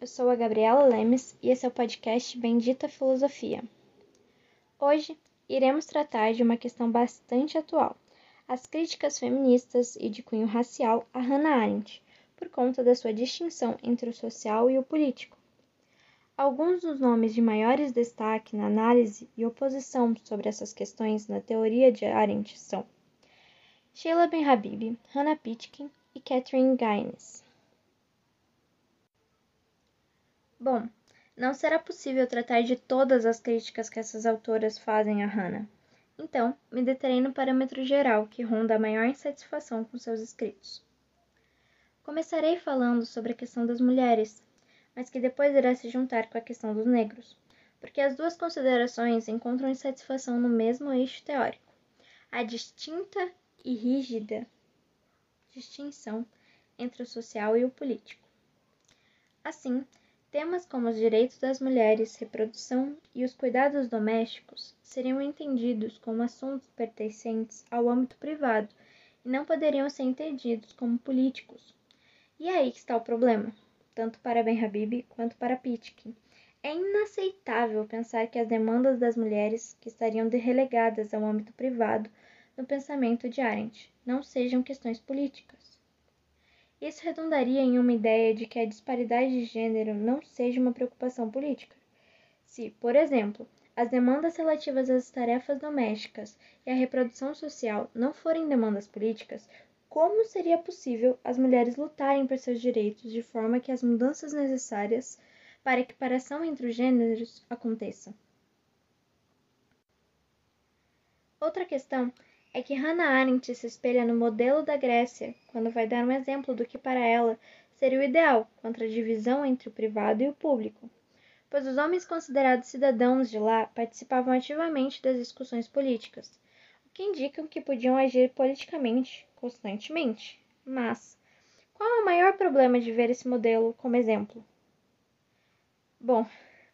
eu sou a Gabriela Lemes e esse é o podcast Bendita Filosofia. Hoje iremos tratar de uma questão bastante atual: as críticas feministas e de cunho racial a Hannah Arendt, por conta da sua distinção entre o social e o político. Alguns dos nomes de maiores destaque na análise e oposição sobre essas questões na teoria de Arendt são Sheila Ben-Habib, Hannah Pitkin e Catherine Gaines. Bom, não será possível tratar de todas as críticas que essas autoras fazem a Hannah. Então, me deterei no parâmetro geral que ronda a maior insatisfação com seus escritos. Começarei falando sobre a questão das mulheres, mas que depois irá se juntar com a questão dos negros, porque as duas considerações encontram insatisfação no mesmo eixo teórico, a distinta e rígida distinção entre o social e o político. Assim, Temas como os direitos das mulheres, reprodução e os cuidados domésticos seriam entendidos como assuntos pertencentes ao âmbito privado e não poderiam ser entendidos como políticos. E é aí que está o problema, tanto para Ben Habib quanto para Pitkin. É inaceitável pensar que as demandas das mulheres, que estariam relegadas ao âmbito privado no pensamento de Arendt, não sejam questões políticas. Isso redundaria em uma ideia de que a disparidade de gênero não seja uma preocupação política. Se, por exemplo, as demandas relativas às tarefas domésticas e à reprodução social não forem demandas políticas, como seria possível as mulheres lutarem por seus direitos de forma que as mudanças necessárias para a equiparação entre os gêneros aconteçam? Outra questão é que Hannah Arendt se espelha no modelo da Grécia quando vai dar um exemplo do que para ela seria o ideal contra a divisão entre o privado e o público, pois os homens considerados cidadãos de lá participavam ativamente das discussões políticas, o que indica que podiam agir politicamente constantemente. Mas qual é o maior problema de ver esse modelo como exemplo? Bom,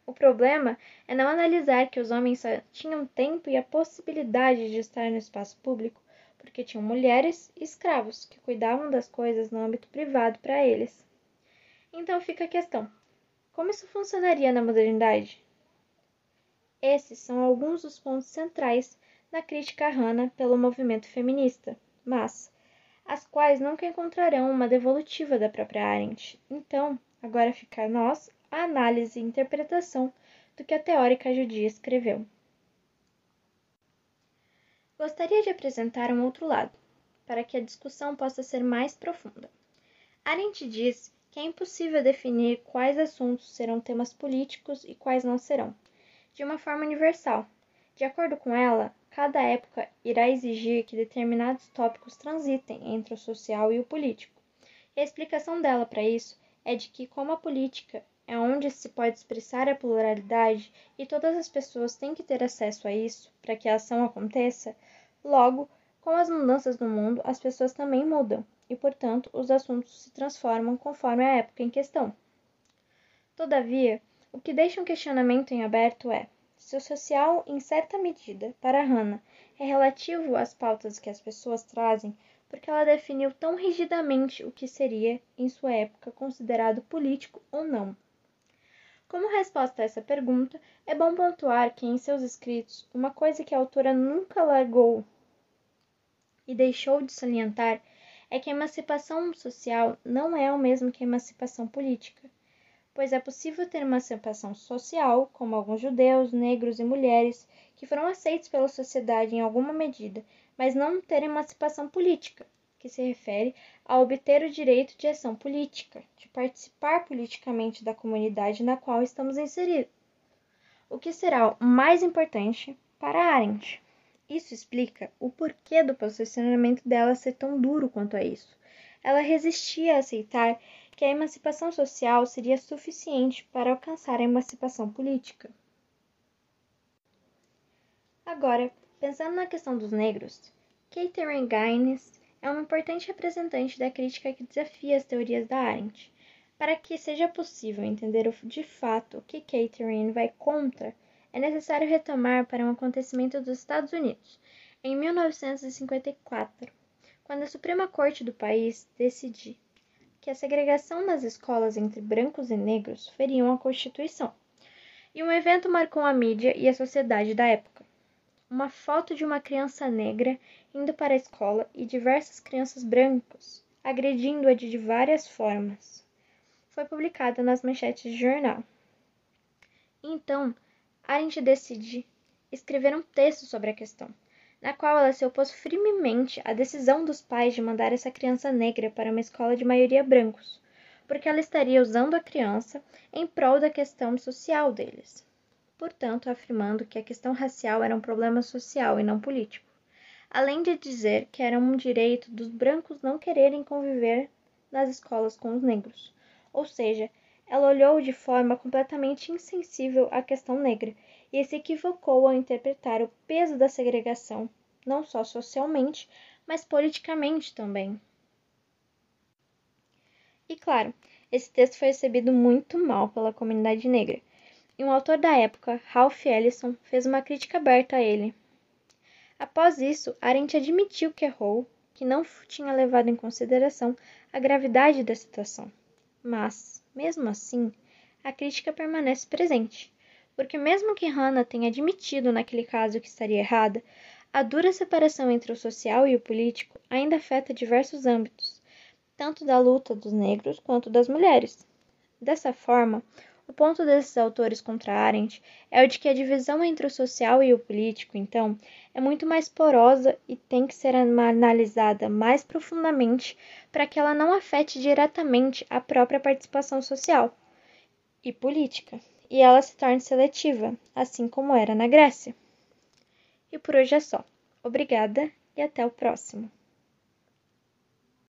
o problema é não analisar que os homens só tinham tempo e a possibilidade de estar no espaço público porque tinham mulheres e escravos que cuidavam das coisas no âmbito privado para eles. Então fica a questão: como isso funcionaria na modernidade? Esses são alguns dos pontos centrais na crítica a Hannah pelo movimento feminista, mas as quais nunca encontrarão uma devolutiva da própria Arendt. Então, agora fica a nós a análise e interpretação do que a teórica judia escreveu. Gostaria de apresentar um outro lado, para que a discussão possa ser mais profunda. Arendt diz que é impossível definir quais assuntos serão temas políticos e quais não serão, de uma forma universal. De acordo com ela, cada época irá exigir que determinados tópicos transitem entre o social e o político. E a explicação dela para isso é de que, como a política é onde se pode expressar a pluralidade e todas as pessoas têm que ter acesso a isso para que a ação aconteça, logo, com as mudanças do mundo, as pessoas também mudam e, portanto, os assuntos se transformam conforme a época em questão. Todavia, o que deixa um questionamento em aberto é se o social, em certa medida, para Hannah, é relativo às pautas que as pessoas trazem porque ela definiu tão rigidamente o que seria, em sua época, considerado político ou não. Como resposta a essa pergunta, é bom pontuar que em seus escritos, uma coisa que a autora nunca largou e deixou de salientar é que a emancipação social não é o mesmo que a emancipação política, pois é possível ter emancipação social, como alguns judeus, negros e mulheres que foram aceitos pela sociedade em alguma medida, mas não ter emancipação política, que se refere a obter o direito de ação política, de participar politicamente da comunidade na qual estamos inseridos, o que será o mais importante para Arendt. Isso explica o porquê do posicionamento dela ser tão duro quanto a isso. Ela resistia a aceitar que a emancipação social seria suficiente para alcançar a emancipação política. Agora, pensando na questão dos negros, Catherine Gaines é uma importante representante da crítica que desafia as teorias da Arendt. Para que seja possível entender de fato o que Catherine vai contra, é necessário retomar para um acontecimento dos Estados Unidos, em 1954, quando a Suprema Corte do país decidiu que a segregação nas escolas entre brancos e negros feriam a Constituição. E um evento marcou a mídia e a sociedade da época. Uma foto de uma criança negra indo para a escola e diversas crianças brancas agredindo-a de várias formas. Foi publicada nas manchetes de jornal. Então, Arendt decide escrever um texto sobre a questão, na qual ela se opôs firmemente à decisão dos pais de mandar essa criança negra para uma escola de maioria brancos, porque ela estaria usando a criança em prol da questão social deles. Portanto, afirmando que a questão racial era um problema social e não político, além de dizer que era um direito dos brancos não quererem conviver nas escolas com os negros, ou seja, ela olhou de forma completamente insensível à questão negra e se equivocou ao interpretar o peso da segregação, não só socialmente, mas politicamente também. E claro, esse texto foi recebido muito mal pela comunidade negra, e um autor da época, Ralph Ellison, fez uma crítica aberta a ele. Após isso, Arendt admitiu que errou, que não tinha levado em consideração a gravidade da situação. Mas, mesmo assim, a crítica permanece presente, porque mesmo que Hannah tenha admitido naquele caso que estaria errada, a dura separação entre o social e o político ainda afeta diversos âmbitos, tanto da luta dos negros quanto das mulheres. Dessa forma, o ponto desses autores contra Arendt é o de que a divisão entre o social e o político, então, é muito mais porosa e tem que ser analisada mais profundamente para que ela não afete diretamente a própria participação social e política, e ela se torne seletiva, assim como era na Grécia. E por hoje é só. Obrigada e até o próximo.